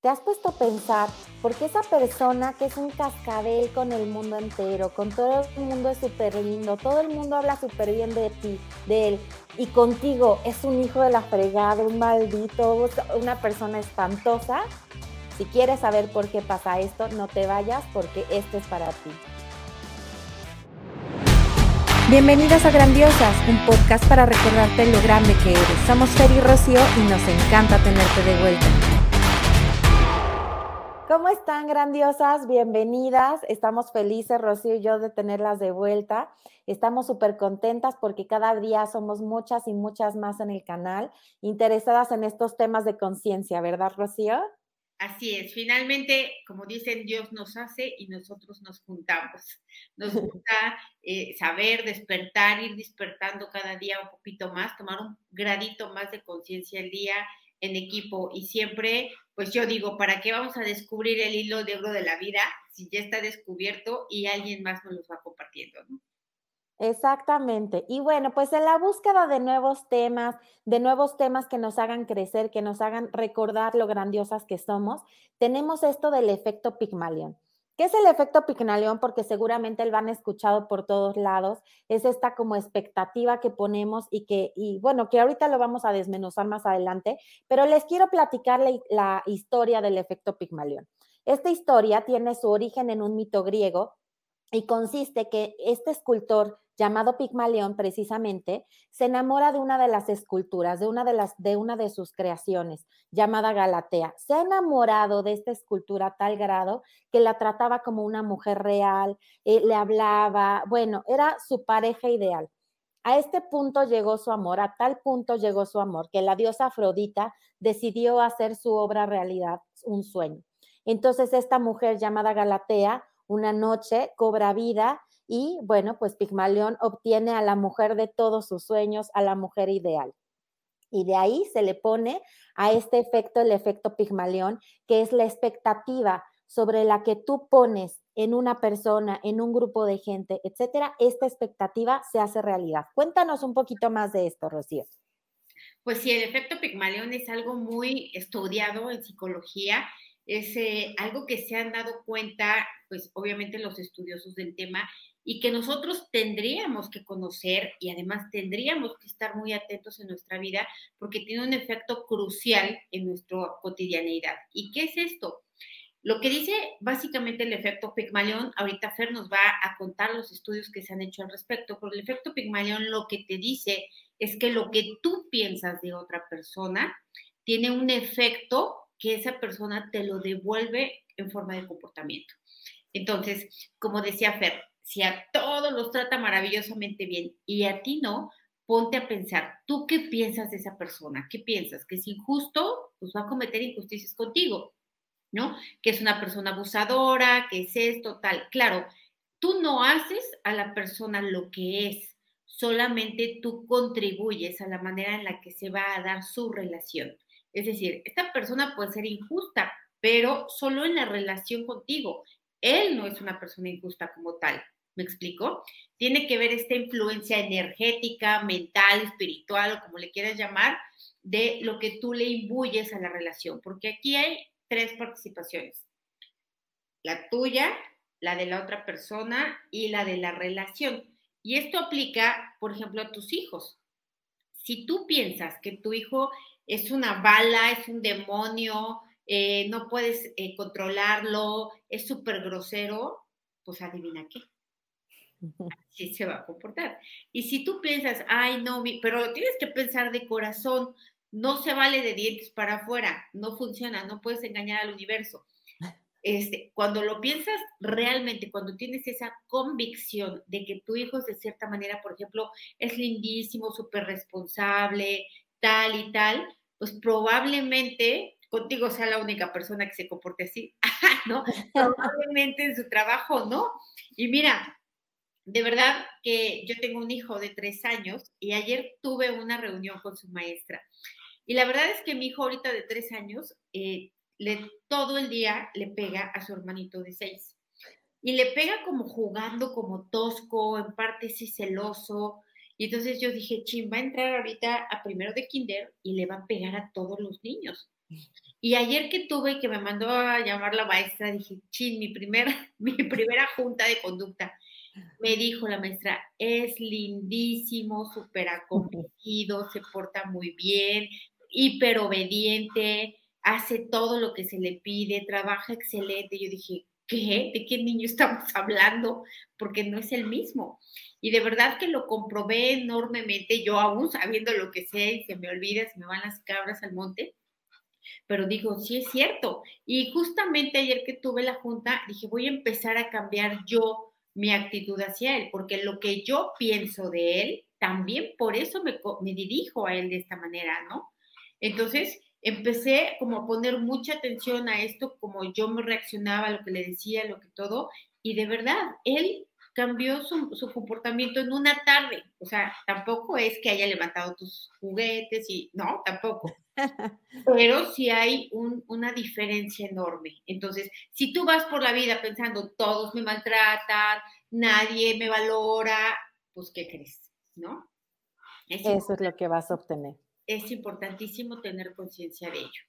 ¿Te has puesto a pensar por qué esa persona que es un cascabel con el mundo entero, con todo el mundo es súper lindo, todo el mundo habla súper bien de ti, de él, y contigo es un hijo de la fregada, un maldito, una persona espantosa? Si quieres saber por qué pasa esto, no te vayas porque esto es para ti. Bienvenidas a Grandiosas, un podcast para recordarte lo grande que eres. Somos Fer y Rocío y nos encanta tenerte de vuelta. ¿Cómo están, grandiosas? Bienvenidas. Estamos felices, Rocío y yo, de tenerlas de vuelta. Estamos súper contentas porque cada día somos muchas y muchas más en el canal interesadas en estos temas de conciencia, ¿verdad, Rocío? Así es, finalmente, como dicen, Dios nos hace y nosotros nos juntamos. Nos gusta eh, saber, despertar, ir despertando cada día un poquito más, tomar un gradito más de conciencia al día en equipo y siempre, pues yo digo, ¿para qué vamos a descubrir el hilo de oro de la vida si ya está descubierto y alguien más nos lo va compartiendo, ¿no? Exactamente. Y bueno, pues en la búsqueda de nuevos temas, de nuevos temas que nos hagan crecer, que nos hagan recordar lo grandiosas que somos, tenemos esto del efecto Pigmalión. ¿Qué es el efecto Pigmalión? Porque seguramente lo han escuchado por todos lados. Es esta como expectativa que ponemos y que, y bueno, que ahorita lo vamos a desmenuzar más adelante, pero les quiero platicar la, la historia del efecto Pigmalión. Esta historia tiene su origen en un mito griego y consiste que este escultor llamado Pigmalión precisamente, se enamora de una de las esculturas, de una de, las, de una de sus creaciones, llamada Galatea. Se ha enamorado de esta escultura a tal grado que la trataba como una mujer real, eh, le hablaba, bueno, era su pareja ideal. A este punto llegó su amor, a tal punto llegó su amor, que la diosa Afrodita decidió hacer su obra realidad, un sueño. Entonces esta mujer llamada Galatea, una noche cobra vida y bueno, pues Pigmalión obtiene a la mujer de todos sus sueños, a la mujer ideal. Y de ahí se le pone a este efecto el efecto Pigmalión, que es la expectativa sobre la que tú pones en una persona, en un grupo de gente, etcétera, esta expectativa se hace realidad. Cuéntanos un poquito más de esto, Rocío. Pues sí, el efecto Pigmalión es algo muy estudiado en psicología, es algo que se han dado cuenta, pues obviamente los estudiosos del tema, y que nosotros tendríamos que conocer y además tendríamos que estar muy atentos en nuestra vida porque tiene un efecto crucial en nuestra cotidianeidad. ¿Y qué es esto? Lo que dice básicamente el efecto Pigmalión, ahorita Fer nos va a contar los estudios que se han hecho al respecto, pero el efecto Pigmalión lo que te dice es que lo que tú piensas de otra persona tiene un efecto que esa persona te lo devuelve en forma de comportamiento. Entonces, como decía Fer, si a todos los trata maravillosamente bien y a ti no, ponte a pensar, ¿tú qué piensas de esa persona? ¿Qué piensas? ¿Que es injusto? Pues va a cometer injusticias contigo, ¿no? Que es una persona abusadora, que es esto, tal. Claro, tú no haces a la persona lo que es, solamente tú contribuyes a la manera en la que se va a dar su relación. Es decir, esta persona puede ser injusta, pero solo en la relación contigo. Él no es una persona injusta como tal. ¿Me explico? Tiene que ver esta influencia energética, mental, espiritual o como le quieras llamar, de lo que tú le imbuyes a la relación, porque aquí hay tres participaciones. La tuya, la de la otra persona y la de la relación. Y esto aplica, por ejemplo, a tus hijos. Si tú piensas que tu hijo es una bala, es un demonio, eh, no puedes eh, controlarlo, es súper grosero, pues adivina qué así se va a comportar. Y si tú piensas, ay, no, pero tienes que pensar de corazón, no se vale de dientes para afuera, no funciona, no puedes engañar al universo. Este, cuando lo piensas realmente, cuando tienes esa convicción de que tu hijo es de cierta manera, por ejemplo, es lindísimo, súper responsable, tal y tal, pues probablemente contigo sea la única persona que se comporte así, ¿no? Probablemente en su trabajo, ¿no? Y mira, de verdad que yo tengo un hijo de tres años y ayer tuve una reunión con su maestra. Y la verdad es que mi hijo ahorita de tres años, eh, le, todo el día le pega a su hermanito de seis. Y le pega como jugando, como tosco, en parte sí celoso. Y entonces yo dije, ching, va a entrar ahorita a primero de kinder y le va a pegar a todos los niños. Y ayer que tuve y que me mandó a llamar la maestra, dije, chin, mi, primer, mi primera junta de conducta. Me dijo la maestra, es lindísimo, súper acometido, se porta muy bien, hiper obediente, hace todo lo que se le pide, trabaja excelente. Yo dije, ¿qué? ¿De qué niño estamos hablando? Porque no es el mismo. Y de verdad que lo comprobé enormemente, yo aún sabiendo lo que sé y se me olvida, se me van las cabras al monte, pero digo, sí es cierto. Y justamente ayer que tuve la junta, dije, voy a empezar a cambiar yo mi actitud hacia él, porque lo que yo pienso de él, también por eso me, me dirijo a él de esta manera, ¿no? Entonces, empecé como a poner mucha atención a esto, como yo me reaccionaba lo que le decía, lo que todo, y de verdad, él cambió su, comportamiento en una tarde. O sea, tampoco es que haya levantado tus juguetes y no, tampoco. Pero sí hay una diferencia enorme. Entonces, si tú vas por la vida pensando, todos me maltratan, nadie me valora, pues, ¿qué crees? ¿No? Eso es lo que vas a obtener es importantísimo tener conciencia de ello.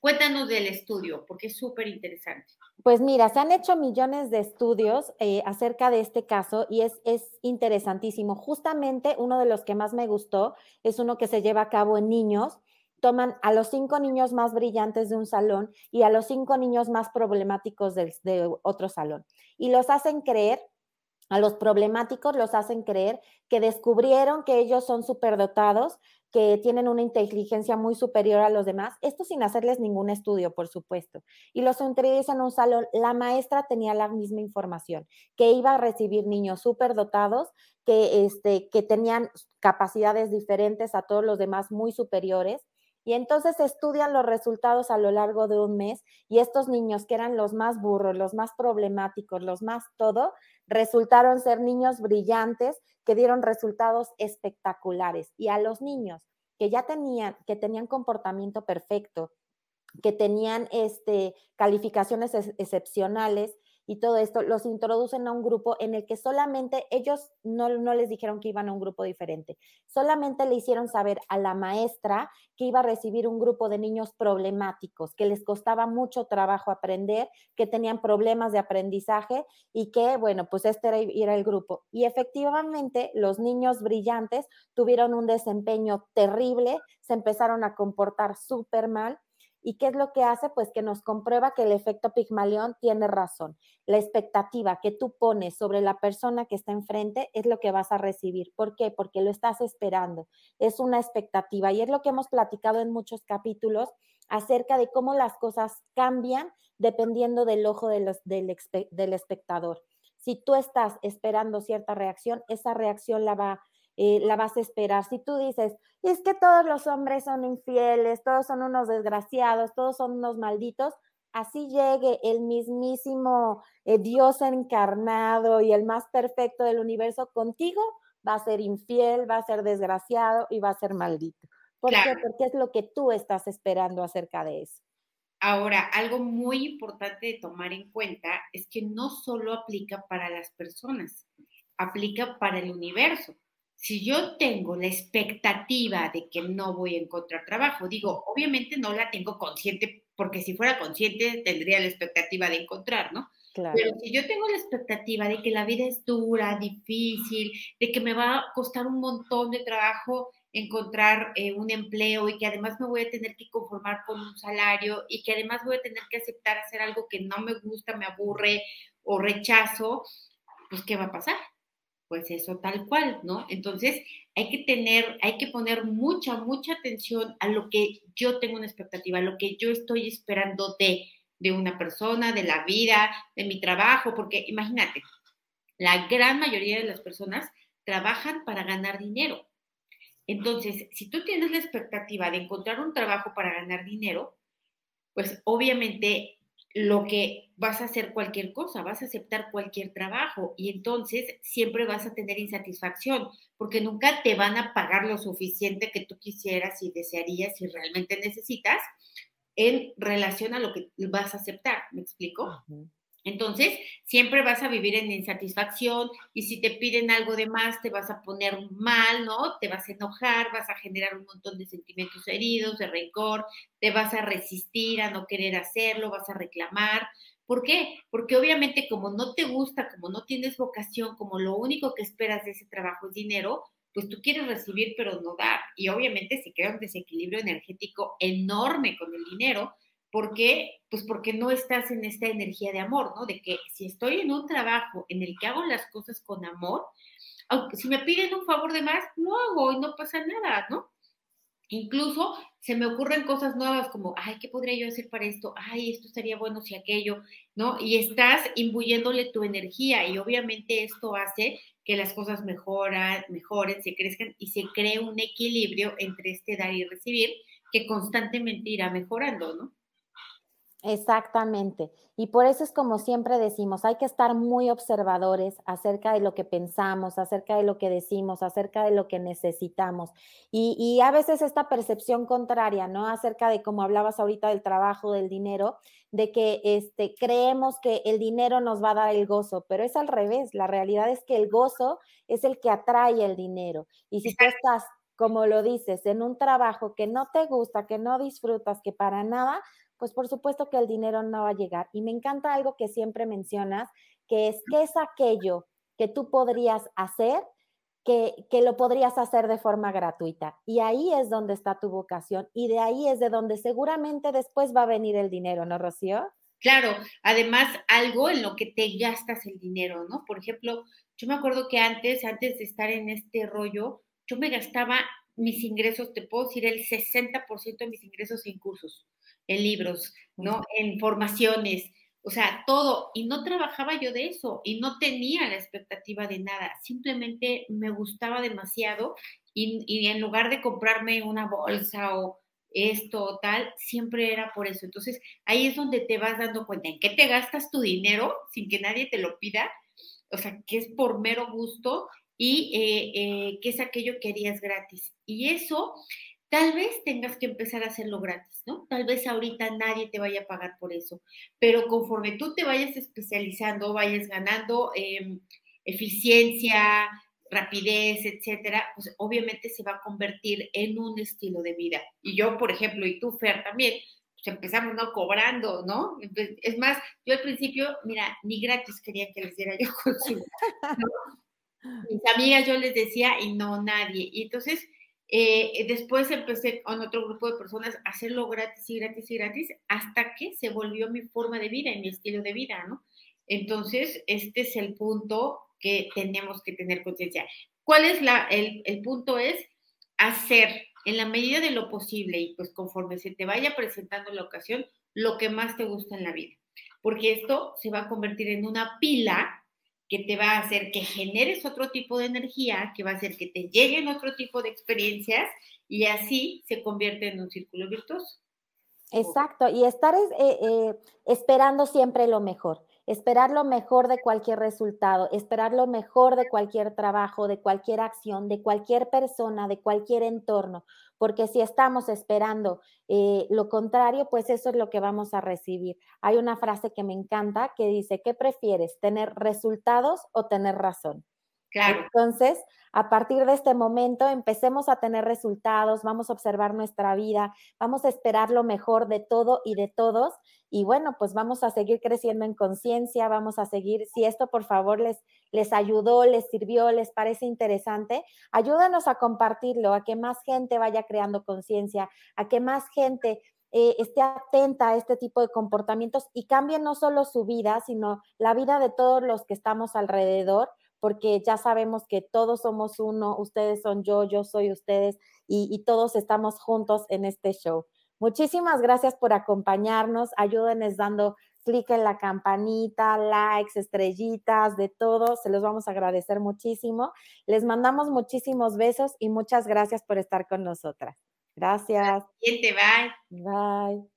Cuéntanos del estudio, porque es súper interesante. Pues mira, se han hecho millones de estudios eh, acerca de este caso y es, es interesantísimo. Justamente uno de los que más me gustó es uno que se lleva a cabo en niños. Toman a los cinco niños más brillantes de un salón y a los cinco niños más problemáticos de, de otro salón y los hacen creer a los problemáticos los hacen creer que descubrieron que ellos son superdotados, que tienen una inteligencia muy superior a los demás, esto sin hacerles ningún estudio, por supuesto. Y los introducen en un salón, la maestra tenía la misma información, que iba a recibir niños superdotados, que, este, que tenían capacidades diferentes a todos los demás muy superiores. Y entonces estudian los resultados a lo largo de un mes y estos niños que eran los más burros, los más problemáticos, los más todo, resultaron ser niños brillantes que dieron resultados espectaculares. Y a los niños que ya tenían, que tenían comportamiento perfecto, que tenían este, calificaciones excepcionales, y todo esto, los introducen a un grupo en el que solamente ellos no, no les dijeron que iban a un grupo diferente, solamente le hicieron saber a la maestra que iba a recibir un grupo de niños problemáticos, que les costaba mucho trabajo aprender, que tenían problemas de aprendizaje y que, bueno, pues este era, era el grupo. Y efectivamente, los niños brillantes tuvieron un desempeño terrible, se empezaron a comportar súper mal ¿Y qué es lo que hace? Pues que nos comprueba que el efecto Pigmalión tiene razón. La expectativa que tú pones sobre la persona que está enfrente es lo que vas a recibir. ¿Por qué? Porque lo estás esperando. Es una expectativa y es lo que hemos platicado en muchos capítulos acerca de cómo las cosas cambian dependiendo del ojo del, del espectador. Si tú estás esperando cierta reacción, esa reacción la va eh, la vas a esperar. Si tú dices, es que todos los hombres son infieles, todos son unos desgraciados, todos son unos malditos, así llegue el mismísimo eh, Dios encarnado y el más perfecto del universo contigo, va a ser infiel, va a ser desgraciado y va a ser maldito. ¿Por qué? Porque es lo que tú estás esperando acerca de eso. Ahora, algo muy importante de tomar en cuenta es que no solo aplica para las personas, aplica para el universo si yo tengo la expectativa de que no voy a encontrar trabajo, digo, obviamente no la tengo consciente, porque si fuera consciente tendría la expectativa de encontrar, ¿no? Pero si yo tengo la expectativa de que la vida es dura, difícil, de que me va a costar un montón de trabajo encontrar eh, un empleo y que además me voy a tener que conformar con un salario y que además voy a tener que aceptar hacer algo que no me gusta, me aburre o rechazo, pues ¿qué va a pasar? Pues eso tal cual, ¿no? Entonces hay que tener, hay que poner mucha, mucha atención a lo que yo tengo una expectativa, a lo que yo estoy esperando de, de una persona, de la vida, de mi trabajo, porque imagínate, la gran mayoría de las personas trabajan para ganar dinero. Entonces, si tú tienes la expectativa de encontrar un trabajo para ganar dinero, pues obviamente lo que vas a hacer cualquier cosa, vas a aceptar cualquier trabajo y entonces siempre vas a tener insatisfacción porque nunca te van a pagar lo suficiente que tú quisieras y desearías y realmente necesitas en relación a lo que vas a aceptar, ¿me explico? Entonces, siempre vas a vivir en insatisfacción y si te piden algo de más, te vas a poner mal, ¿no? Te vas a enojar, vas a generar un montón de sentimientos heridos, de rencor, te vas a resistir a no querer hacerlo, vas a reclamar. ¿Por qué? Porque obviamente como no te gusta, como no tienes vocación, como lo único que esperas de ese trabajo es dinero, pues tú quieres recibir pero no dar. Y obviamente se crea un desequilibrio energético enorme con el dinero ¿Por qué? Pues porque no estás en esta energía de amor, ¿no? De que si estoy en un trabajo en el que hago las cosas con amor, aunque si me piden un favor de más, lo hago y no pasa nada, ¿no? Incluso se me ocurren cosas nuevas como, ay, ¿qué podría yo hacer para esto? Ay, esto estaría bueno si aquello, ¿no? Y estás imbuyéndole tu energía y obviamente esto hace que las cosas mejoran, mejoren, se crezcan y se cree un equilibrio entre este dar y recibir que constantemente irá mejorando, ¿no? Exactamente. Y por eso es como siempre decimos, hay que estar muy observadores acerca de lo que pensamos, acerca de lo que decimos, acerca de lo que necesitamos. Y, a veces esta percepción contraria, ¿no? Acerca de, como hablabas ahorita del trabajo, del dinero, de que este, creemos que el dinero nos va a dar el gozo, pero es al revés. La realidad es que el gozo es el que atrae el dinero. Y si tú estás como lo dices, en un trabajo que no te gusta, que no disfrutas, que para nada, pues por supuesto que el dinero no va a llegar. Y me encanta algo que siempre mencionas, que es qué es aquello que tú podrías hacer, que, que, lo podrías hacer de forma gratuita. Y ahí es donde está tu vocación y de ahí es de donde seguramente después va a venir el dinero, ¿no, Rocío? Claro, además algo en lo que te gastas el dinero, ¿no? Por ejemplo, yo me acuerdo que antes, antes de estar en este rollo, yo me gastaba mis ingresos, te puedo decir, el 60% de mis ingresos en cursos en libros, ¿no? En formaciones, o sea, todo. Y no trabajaba yo de eso y no tenía la expectativa de nada. Simplemente me gustaba demasiado y, en lugar de comprarme una bolsa o esto o tal, siempre era por eso. Entonces, ahí es donde te vas dando cuenta en qué te gastas tu dinero sin que nadie te lo pida, o sea, que es por mero gusto y eh, eh, que es aquello que harías gratis. Y eso Tal vez tengas que empezar a hacerlo gratis, ¿no? Tal vez ahorita nadie te vaya a pagar por eso, pero conforme tú te vayas especializando, vayas ganando em, eficiencia, rapidez, etcétera, pues obviamente se va a convertir en un estilo de vida. Y yo, por ejemplo, y tú, Fer, también, pues empezamos no cobrando, ¿no? Es más, yo al principio, mira, ni gratis quería que les diera yo consulta. Mis amigas yo les decía y no nadie. Y entonces eh, después empecé con otro grupo de personas a hacerlo gratis y gratis y gratis hasta que se volvió mi forma de vida y mi estilo de vida, ¿no? Entonces, este es el punto que tenemos que tener conciencia. ¿Cuál es la, el, el punto? Es hacer en la medida de lo posible y pues conforme se te vaya presentando la ocasión, lo que más te gusta en la vida. Porque esto se va a convertir en una pila que te va a hacer que generes otro tipo de energía, que va a hacer que te lleguen otro tipo de experiencias y así se convierte en un círculo virtuoso. Exacto, y estar eh, eh, esperando siempre lo mejor, esperar lo mejor de cualquier resultado, esperar lo mejor de cualquier trabajo, de cualquier acción, de cualquier persona, de cualquier entorno, porque si estamos esperando eh, lo contrario, pues eso es lo que vamos a recibir. Hay una frase que me encanta que dice, ¿qué prefieres? ¿Tener resultados o tener razón? Entonces, a partir de este momento, empecemos a tener resultados, vamos a observar nuestra vida, vamos a esperar lo mejor de todo y de todos. Y bueno, pues vamos a seguir creciendo en conciencia, vamos a seguir, si esto por favor les, les ayudó, les sirvió, les parece interesante, ayúdanos a compartirlo, a que más gente vaya creando conciencia, a que más gente eh, esté atenta a este tipo de comportamientos y cambie no solo su vida, sino la vida de todos los que estamos alrededor porque ya sabemos que todos somos uno, ustedes son yo, yo soy ustedes y, todos estamos juntos en este show. Muchísimas gracias por acompañarnos. Ayúdenos dando clic en la campanita, likes, estrellitas, de todo. Se los vamos a agradecer muchísimo. Les mandamos muchísimos besos y muchas gracias por estar con nosotras. Gracias. Bye. Bye.